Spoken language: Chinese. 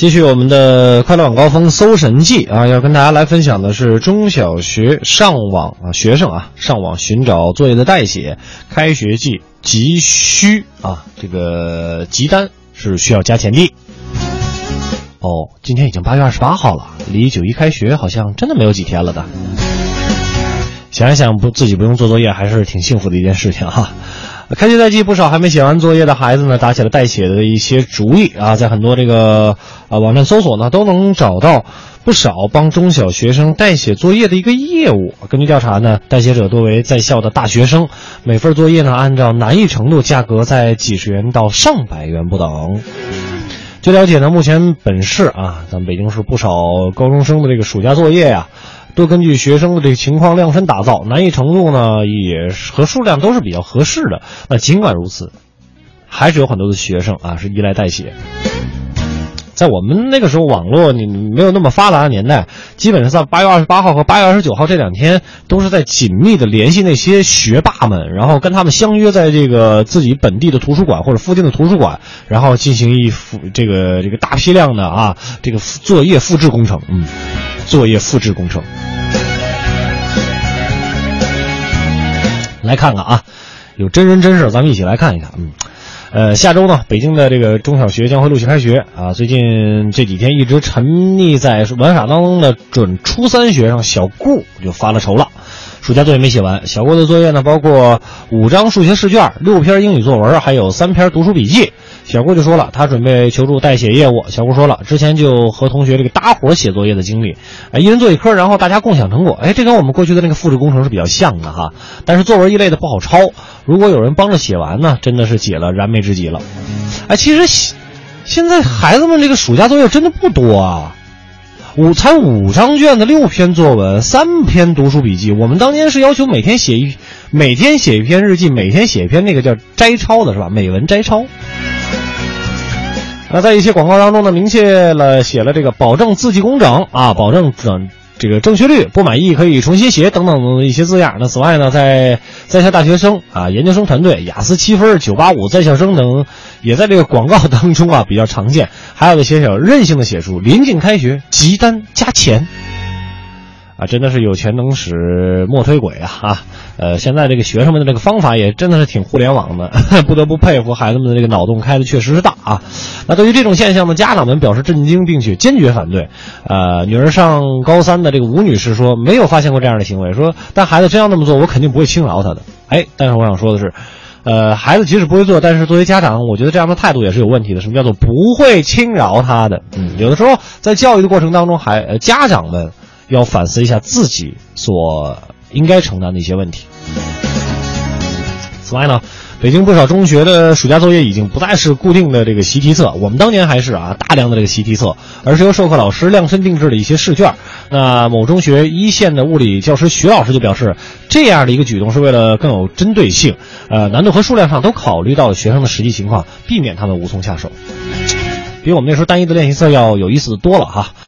继续我们的快乐晚高峰搜神记啊，要跟大家来分享的是中小学上网啊，学生啊上网寻找作业的代写，开学季急需啊，这个急单是需要加钱的。哦，今天已经八月二十八号了，离九一开学好像真的没有几天了的。想一想不自己不用做作业，还是挺幸福的一件事情哈。开学在即，不少还没写完作业的孩子呢，打起了代写的一些主意啊，在很多这个啊网站搜索呢，都能找到不少帮中小学生代写作业的一个业务。根据调查呢，代写者多为在校的大学生，每份作业呢按照难易程度，价格在几十元到上百元不等。据了解呢，目前本市啊，咱们北京市不少高中生的这个暑假作业呀。都根据学生的这个情况量身打造，难易程度呢也和数量都是比较合适的。那尽管如此，还是有很多的学生啊是依赖代写。在我们那个时候，网络你没有那么发达的年代，基本上在八月二十八号和八月二十九号这两天，都是在紧密的联系那些学霸们，然后跟他们相约在这个自己本地的图书馆或者附近的图书馆，然后进行一复这个这个大批量的啊这个作业复制工程，嗯，作业复制工程。来看看啊，有真人真事，咱们一起来看一看。嗯，呃，下周呢，北京的这个中小学将会陆续开学啊。最近这几天一直沉溺在玩耍当中的准初三学生小顾就发了愁了，暑假作业没写完。小郭的作业呢，包括五张数学试卷、六篇英语作文，还有三篇读书笔记。小郭就说了，他准备求助代写业务。小郭说了，之前就和同学这个搭伙写作业的经历，啊，一人做一科，然后大家共享成果。哎，这跟我们过去的那个复制工程是比较像的哈。但是作文一类的不好抄，如果有人帮着写完呢，真的是解了燃眉之急了。哎，其实现在孩子们这个暑假作业真的不多啊，五才五张卷子，六篇作文，三篇读书笔记。我们当年是要求每天写一，每天写一篇日记，每天写一篇那个叫摘抄的是吧？美文摘抄。那在一些广告当中呢，明确了写了这个保证字迹工整啊，保证整这个正确率，不满意可以重新写等等的一些字样。那此外呢，在在校大学生啊、研究生团队、雅思七分、九八五在校生等，也在这个广告当中啊比较常见。还有的写手任性的写出临近开学急单加钱。啊，真的是有钱能使磨推鬼啊！啊，呃，现在这个学生们的这个方法也真的是挺互联网的，不得不佩服孩子们的这个脑洞开的确实是大啊。那对于这种现象呢，家长们表示震惊，并且坚决反对。呃，女儿上高三的这个吴女士说，没有发现过这样的行为，说但孩子真要那么做，我肯定不会轻饶他的。哎，但是我想说的是，呃，孩子即使不会做，但是作为家长，我觉得这样的态度也是有问题的。什么叫做不会轻饶他的？嗯，有的时候在教育的过程当中，还家长们。要反思一下自己所应该承担的一些问题。此外呢，北京不少中学的暑假作业已经不再是固定的这个习题册，我们当年还是啊大量的这个习题册，而是由授课老师量身定制的一些试卷。那某中学一线的物理教师徐老师就表示，这样的一个举动是为了更有针对性，呃，难度和数量上都考虑到了学生的实际情况，避免他们无从下手。比我们那时候单一的练习册要有意思的多了哈。